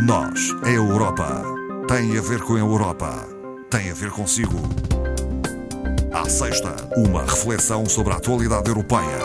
Nós, a Europa, tem a ver com a Europa, tem a ver consigo. À sexta, uma reflexão sobre a atualidade europeia.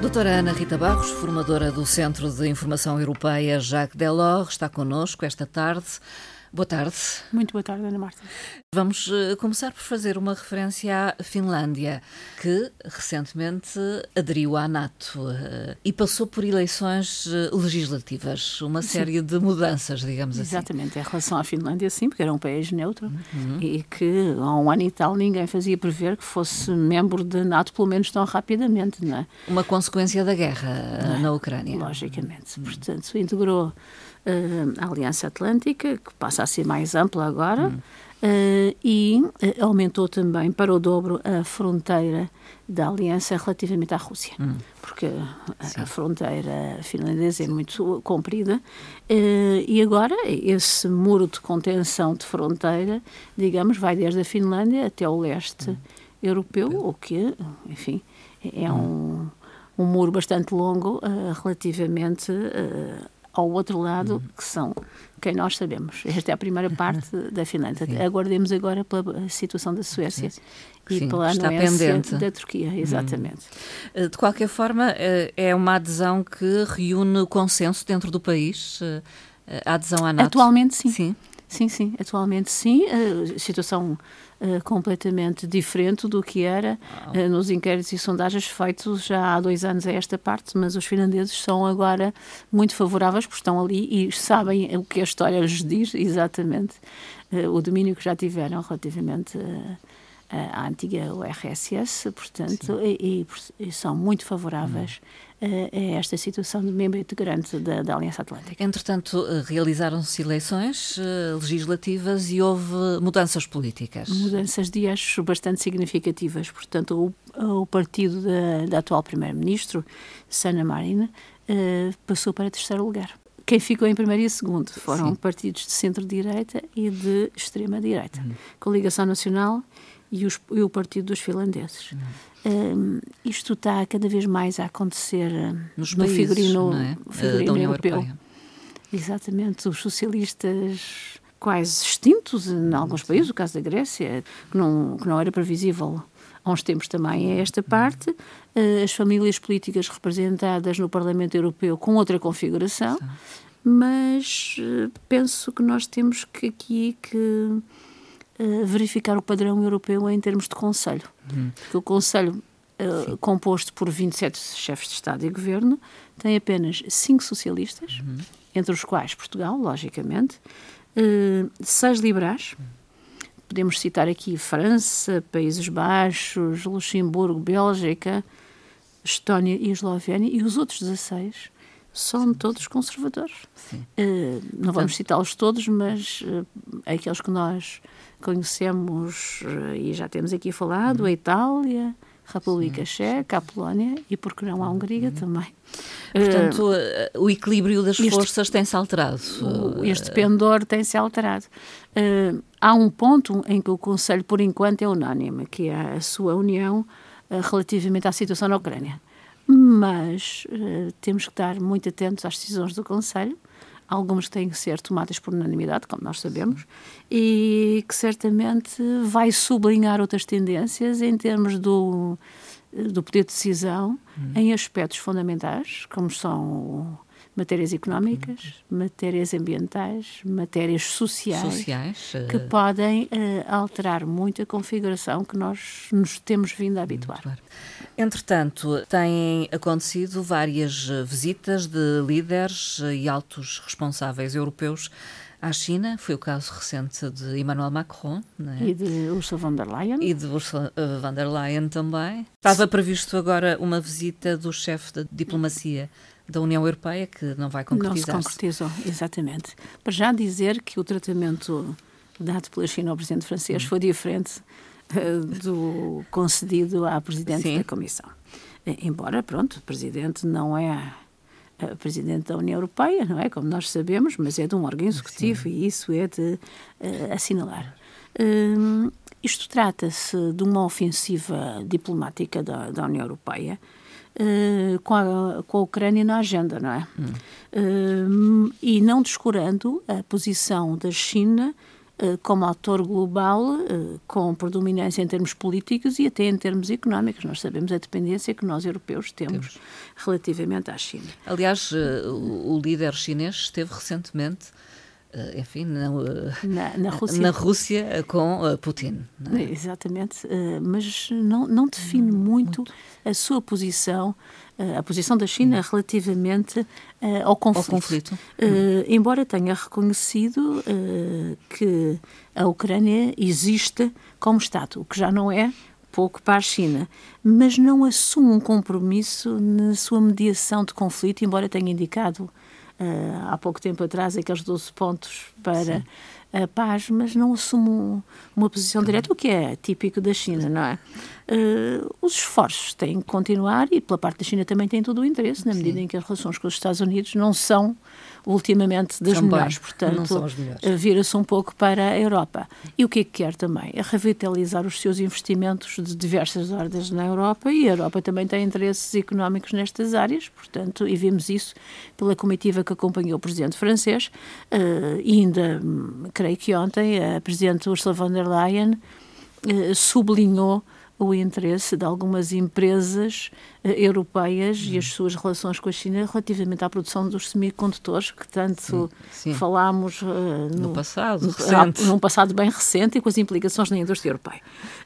Doutora Ana Rita Barros, formadora do Centro de Informação Europeia Jacques Delors, está connosco esta tarde. Boa tarde. Muito boa tarde, Ana Marta. Vamos uh, começar por fazer uma referência à Finlândia, que recentemente aderiu à NATO uh, e passou por eleições uh, legislativas, uma sim. série de mudanças, digamos Exatamente. assim. Exatamente. Em relação à Finlândia, sim, porque era um país neutro uhum. e que há um ano e tal ninguém fazia prever que fosse membro da NATO, pelo menos tão rapidamente, não é? Uma consequência da guerra na Ucrânia. Logicamente. Portanto, integrou a Aliança Atlântica, que passa a ser mais ampla agora, hum. uh, e uh, aumentou também para o dobro a fronteira da Aliança relativamente à Rússia, hum. porque a, a, fronteira finlandesa é muito comprida e agora esse muro de contenção de fronteira, digamos, vai desde a Finlândia até o leste hum. europeu, o que, enfim, é um, um muro bastante longo relativamente ao outro lado, uhum. que são quem nós sabemos. Esta é a primeira parte da Finlândia. Sim. Aguardemos agora pela situação da Suécia Sim. e Sim, pela está pendente. da Turquia, uhum. exatamente. Uhum. De qualquer forma, eh, é uma adesão que reúne o consenso dentro do país, eh, a adesão à NATO? Atualmente, sim. Sim, sim, sim. atualmente sim. A situação uh, completamente diferente do que era. Uh, nos inquéritos e sondagens feitos já há dois anos a esta parte, mas os finlandeses são agora muito favoráveis porque estão ali e sabem o que a história lhes diz exatamente, uh, o domínio que já tiveram relativamente à antiga URSS, portanto, e, e, são muito favoráveis hum. a esta situação de membro integrante da, da Aliança Atlântica. Entretanto, eh, realizaram-se eleições eh, legislativas e houve mudanças políticas. Mudanças de eixo bastante significativas. Portanto, o, o partido da, da atual Primeiro-Ministro, Sanna Marin, eh, passou para terceiro lugar. Quem ficou em primeiro e segundo foram Sim. partidos de centro-direita e de extrema-direita. Hum. Coligação Nacional e, os, e o Partido dos Finlandeses. Um, isto está cada vez mais a acontecer Nos no países, figurino, é? figurino da europeu. Europeia. Exatamente, os socialistas quase extintos em alguns países, o caso da Grécia, que não, que não era previsível há uns tempos também é esta parte, as famílias políticas representadas no Parlamento Europeu com outra configuração, mas eh, penso que nós temos que aqui que verificar o padrão europeu em termos de Conselho. Uhum. Porque o Conselho, uh, composto por 27 chefes de Estado e Governo, tem apenas cinco socialistas, uhum. entre os quais Portugal, logicamente, uh, seis liberais. Podemos citar aqui França, Países Baixos, Luxemburgo, Bélgica, Estónia e Eslovénia, e os outros 16 são todos conservadores. Uh, não vamos citá-los todos, mas uh, aqueles que nós conhecemos uh, e já temos aqui falado, a Itália, República Checa, a Polónia e, por que não, a Hungria uhum. também. Portanto, o equilíbrio das este, forças tem-se alterado. Este pendor tem-se alterado. há um ponto em que o Conselho, por enquanto, é unânime, que é a sua união relativamente à situação na Ucrânia mas uh, temos que estar muito atentos às decisões do Conselho, algumas têm que ser tomadas por unanimidade, como nós sabemos, e que certamente vai sublinhar outras tendências em termos do, do poder de decisão uhum. em aspectos fundamentais, como são matérias económicas, matérias ambientais, matérias sociais, sociais que uh... podem uh, alterar muito a configuração que nós nos temos vindo a habituar. Entretanto, têm acontecido várias visitas de líderes e altos responsáveis europeus à China. Foi o caso recente de Emmanuel Macron. É? E de Ursula von der Leyen. E de Ursula uh, von der Leyen também. Estava previsto agora uma visita do chefe da diplomacia da União Europeia que não vai concretizar. Não se concretizou, exatamente. Para já dizer que o tratamento dado pela China ao presidente francês hum. foi diferente uh, do concedido à presidente Sim. da Comissão. Uh, embora, pronto, o presidente não é uh, presidente da União Europeia, não é? Como nós sabemos, mas é de um órgão executivo Sim. e isso é de assinalar. isto trata-se de uma ofensiva diplomática da, da União Europeia uh, com, a, com a Ucrânia na agenda, não é? Hum. Uh, e não descurando a posição da China como ator global, com predominância em termos políticos e até em termos económicos. Nós sabemos a dependência que nós europeus temos, temos. relativamente à China. Aliás, o líder chinês esteve recentemente eh, enfim, na, eh, na, na, Rússia. na Rússia eh, com Putin. É? Exatamente, mas não, não define muito, muito, a sua posição, a posição da China hum. relativamente ao conflito. Ao conflito. Embora tenha reconhecido que a Ucrânia existe como Estado, o que já não é pouco para a China, mas não assume um compromisso na sua mediação de conflito, embora tenha indicado há pouco tempo atrás aqueles 12 pontos para Sim. a paz, mas não assume uma posição direta, o que é típico da China, não é? Uh, os esforços têm que continuar e, pela parte da China, também tem todo o interesse, na medida Sim. em que as relações com os Estados Unidos não são ultimamente das também, melhores. Portanto, eh, vira-se um pouco para a Europa. E o que é que quer também? É revitalizar os seus investimentos de diversas ordens na Europa e a Europa também tem interesses económicos nestas áreas, portanto, e vimos isso pela comitiva que acompanhou o presidente francês uh, e ainda, hum, creio que ontem, a presidente Ursula von der Leyen uh, sublinhou o interesse de algumas empresas uh, europeias uhum. e as suas relações com a China relativamente à produção dos semicondutores, que tanto sim, sim. falámos uh, no, no, passado, no, recente. num passado bem recente e com as implicações na indústria europeia.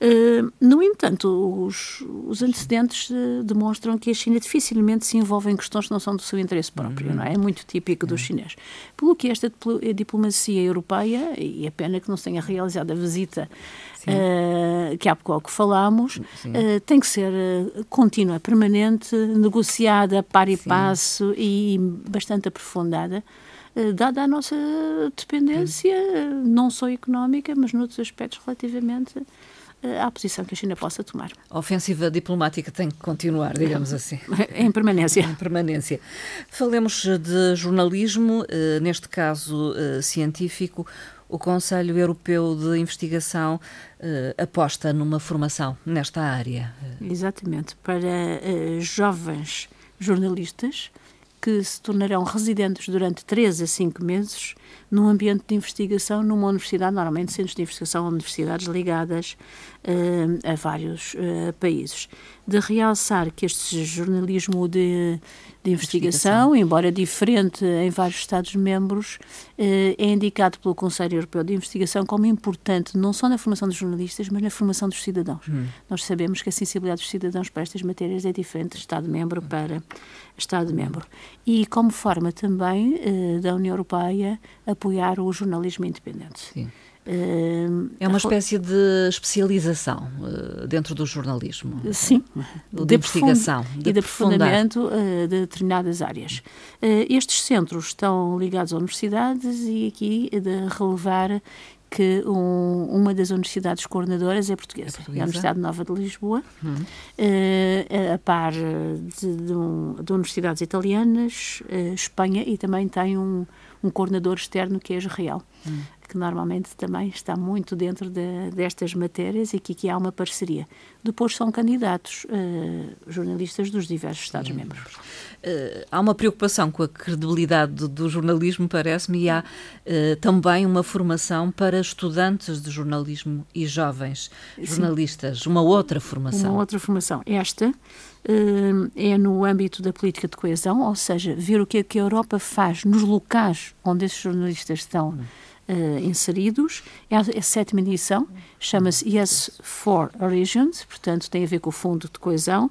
Uh, no entanto, os, os antecedentes demonstram que a China dificilmente se envolve em questões que não são do seu interesse próprio, uhum. não é? É muito típico uhum. do chinês. Pelo que esta diplomacia europeia, e é pena que não se tenha realizado a visita uh, que há pouco falámos, uh, tem que ser uh, contínua, permanente, negociada, par e Sim. passo e bastante aprofundada dada a nossa dependência, não só económica, mas noutros aspectos relativamente à posição que a China possa tomar. A ofensiva diplomática tem que continuar, digamos assim. em permanência. Em permanência. Falemos de jornalismo, neste caso científico o Conselho Europeu de Investigação uh, aposta numa formação nesta área. Exatamente, para uh, jovens jornalistas que se tornarão residentes durante 3 a 5 meses num ambiente de investigação numa universidade, normalmente centros de investigação ou universidades ligadas uh, a vários uh, países. De realçar que este jornalismo de, de investigação, investigação, embora diferente em vários Estados-membros, uh, é indicado pelo Conselho Europeu de Investigação como importante não só na formação dos jornalistas, mas na formação dos cidadãos. Hum. Nós sabemos que a sensibilidade dos cidadãos para estas matérias é diferente de Estado-membro para Estado-membro. E como forma também da União Europeia apoiar o jornalismo independente. Sim. É uma espécie de especialização uh, dentro do jornalismo. Sim. De, de investigação. De e de aprofundamento uh, de determinadas áreas. estes centros estão ligados a universidades e aqui de relevar que um, uma das universidades coordenadoras é portuguesa, é, portuguesa. é a Universidade Nova de Lisboa, uhum. uh, a par de, de, um, de universidades italianas, uh, Espanha e também tem um, um coordenador externo que é Israel. Uhum que normalmente também está muito dentro de, destas matérias e que aqui há uma parceria. Depois são candidatos uh, jornalistas dos diversos Estados-membros. Uh, há uma preocupação com a credibilidade do, do jornalismo, parece-me, e há uh, também uma formação para estudantes de jornalismo e jovens jornalistas, Sim. uma outra formação. Uma outra formação. Esta é no âmbito da política de coesão, ou seja, ver o que é que a Europa faz nos locais onde esses jornalistas estão. Hum uh, inseridos. É a, é a sétima edição, chama-se Yes for Regions, portanto tem a ver com o Fundo de Coesão,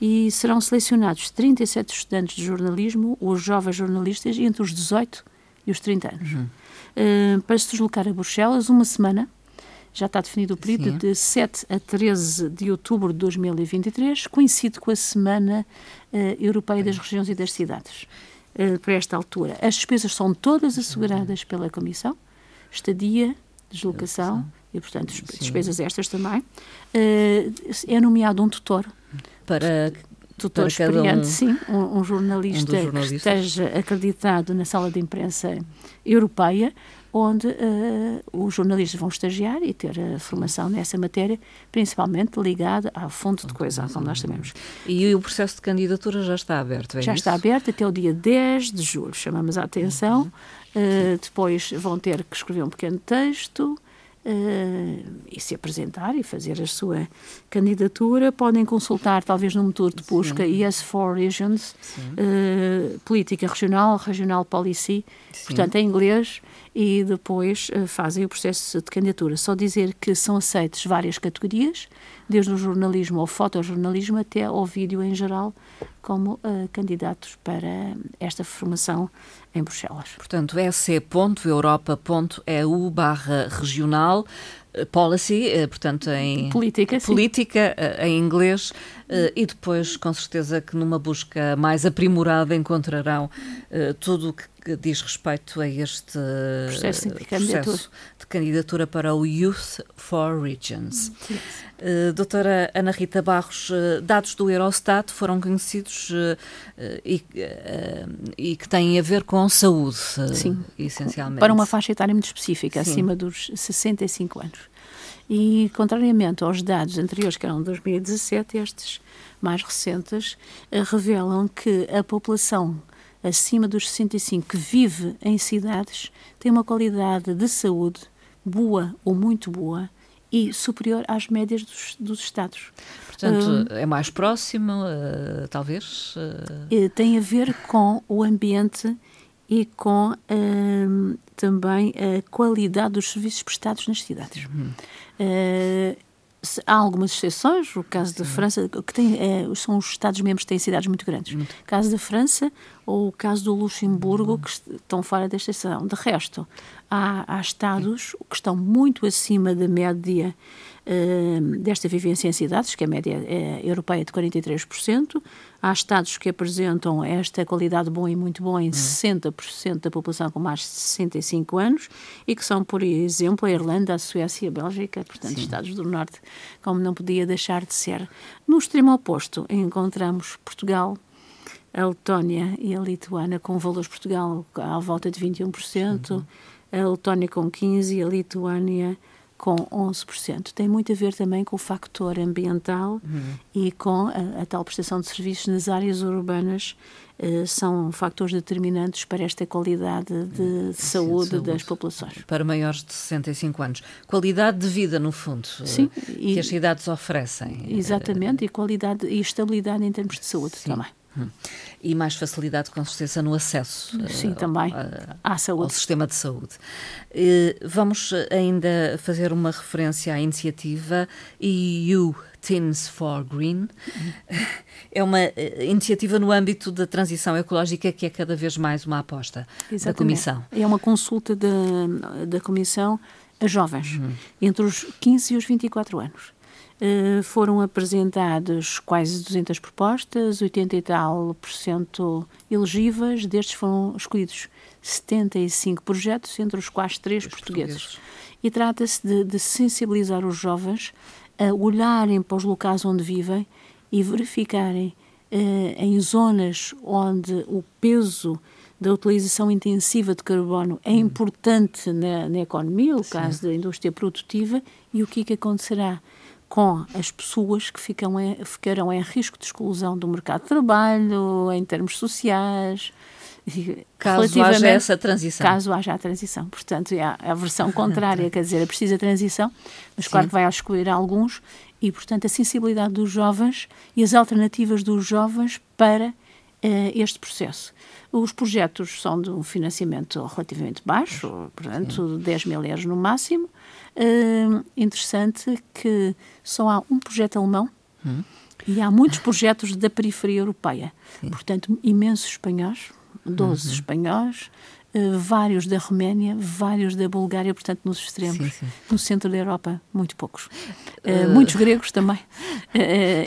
e serão selecionados 37 estudantes de jornalismo, os jovens jornalistas, entre os 18 e os 30 anos. Uhum. Uh, para se deslocar a Bruxelas, uma semana, já está definido o período, Sim. de 7 a 13 de outubro de 2023, coincide com a Semana uh, Europeia das Regiões e das Cidades. Uh, para esta altura. As despesas são todas asseguradas pela Comissão, estadia, deslocação e, portanto, Sim. despesas estas também. Uh, é nomeado um tutor. Para tutor experiente, um, sim, um, um jornalista um que esteja acreditado na sala de imprensa europeia, onde uh, os jornalistas vão estagiar e ter a formação nessa matéria, principalmente ligada à fonte de coesão, como nós sabemos. E o processo de candidatura já está aberto, é Já isso? está aberto até o dia 10 de julho. Chamamos a atenção. Uh, depois vão ter que escrever um pequeno texto, Uh, e se apresentar e fazer a sua candidatura. Podem consultar, talvez, no motor de busca Sim. Yes for Regions, uh, Política Regional, Regional Policy, Sim. portanto, em inglês, e depois uh, fazem o processo de candidatura. Só dizer que são aceitas várias categorias, desde o jornalismo ao fotojornalismo até ao vídeo em geral, como uh, candidatos para esta formação em Bruxelas. Portanto, ec.europa.eu barra regional eh, policy, portanto em política, política em inglês e depois com certeza que numa busca mais aprimorada encontrarão tudo o que diz respeito a este processo, de, processo de candidatura para o Youth for Regions. Uh, doutora Ana Rita Barros, uh, dados do Eurostat foram conhecidos uh, e, e, que têm a ver com saúde, Sim, essencialmente. Para uma faixa etária muito específica, Sim. acima dos 65 anos. E, contrariamente aos dados anteriores, que eram de 2017, estes mais recentes revelam que a população acima dos 65 que vive em cidades tem uma qualidade de saúde boa ou muito boa e superior às médias dos, dos Estados. Portanto, é mais próximo, uh, talvez? Uh... Tem a ver com o ambiente e com uh, também a qualidade dos serviços prestados nas cidades. Uhum. há algumas exceções, o caso Sim. da França, que tem, são os Estados-membros que têm cidades muito grandes. Muito. O caso da França ou o caso do Luxemburgo, que estão fora desta exceção. De resto, há, há Estados que estão muito acima da média uh, desta vivência em cidades, que a média é europeia de 43%. Há Estados que apresentam esta qualidade bom e muito bom em 60% uhum. da população com mais de 65 anos e que são, por exemplo, a Irlanda, a Suécia, a Bélgica, portanto, Sim. Estados do Norte, como não podia deixar de ser. No extremo oposto, encontramos Portugal, a Letónia e a Lituânia com valores Portugal à volta de 21%, uhum a Letónia com 15% e a Lituânia com 11%. Tem muito a ver também com o factor ambiental uhum. e com a, a, tal prestação de serviços nas áreas urbanas. Uh, são fatores determinantes para esta qualidade de, de saúde, saúde, das populações. Para maiores de 65 anos. Qualidade de vida, no fundo, Sim, e, que as cidades oferecem. Exatamente, e qualidade e estabilidade em termos de saúde Sim. também. Hum. E mais facilidade, com certeza, no acesso Sim, uh, também. À saúde. ao sistema de saúde. Uh, vamos ainda fazer uma referência à iniciativa EU Teens for Green. É uma iniciativa no âmbito da transição ecológica que é cada vez mais uma aposta Exatamente. da Comissão. É uma consulta da, da Comissão a jovens, uhum. entre os 15 e os 24 anos. Eh, foram apresentadas quase 200 propostas, 80 e tal por cento elegíveis, destes foram escolhidos 75 projetos, entre os quais três portugueses. portugueses. E trata-se de, de sensibilizar os jovens a olharem para os locais onde vivem e verificarem eh, em zonas onde o peso da utilização intensiva de carbono é hum. importante na, na economia, o Sim. caso da indústria produtiva, e o que, é que acontecerá com as pessoas que ficam em, ficarão em risco de exclusão do mercado de trabalho, em termos sociais. Caso haja essa transição. Caso haja a transição. Portanto, é a, versão contrária, quer dizer, é preciso a transição, mas Sim. claro que vai excluir alguns, e, portanto, a sensibilidade dos jovens e as alternativas dos jovens para este processo. Os projetos são de um financiamento relativamente baixo, portanto, Sim. 10 mil euros no máximo, uh, interessante que só há um projeto alemão hum. e há muitos projetos da periferia europeia. Sim. Portanto, imensos espanhóis, 12 uhum. espanhóis, vários da Roménia, vários da Bulgária, portanto, nos extremos. Sim, sim. No centro da Europa, muito poucos. Uh, muitos gregos também.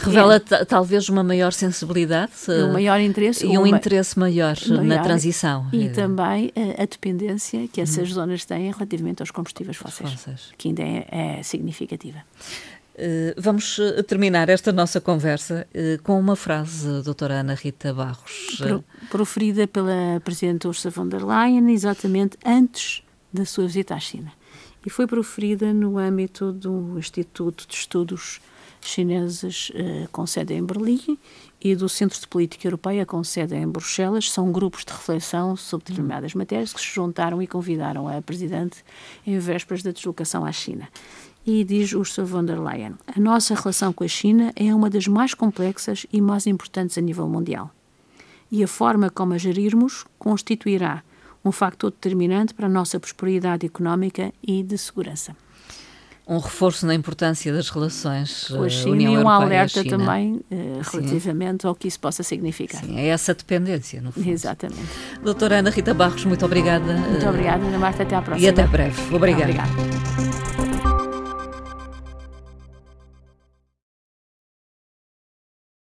Revela é, talvez uma maior sensibilidade. Um maior interesse. E um interesse maior, maior, na transição. E também a dependência que essas hum. zonas têm relativamente aos combustíveis fósseis, fósseis. que ainda é, é significativa. Uh, vamos terminar esta nossa conversa uh, com uma frase, doutora Ana Rita Barros. Pro, proferida pela Presidente Ursula von der Leyen, exatamente antes da sua visita à China. E foi proferida no âmbito do Instituto de Estudos Chineses eh, com sede em Berlim e do Centro de Política Europeia com sede em Bruxelas. São grupos de reflexão sobre determinadas matérias que se juntaram e convidaram a Presidente em vésperas da deslocação à China. E diz Ursula von der Leyen: A nossa relação com a China é uma das mais complexas e mais importantes a nível mundial. E a forma como a gerirmos constituirá um factor determinante para a nossa prosperidade económica e de segurança. Um reforço na importância das relações com a eh, China União e um alerta também uh, relativamente ao que isso possa significar. Sim, é essa dependência, no fundo. Exatamente. Doutora Ana Rita Barros, muito obrigada. Muito obrigada, Ana Marta. Até à próxima. E até breve. Obrigada. Obrigada.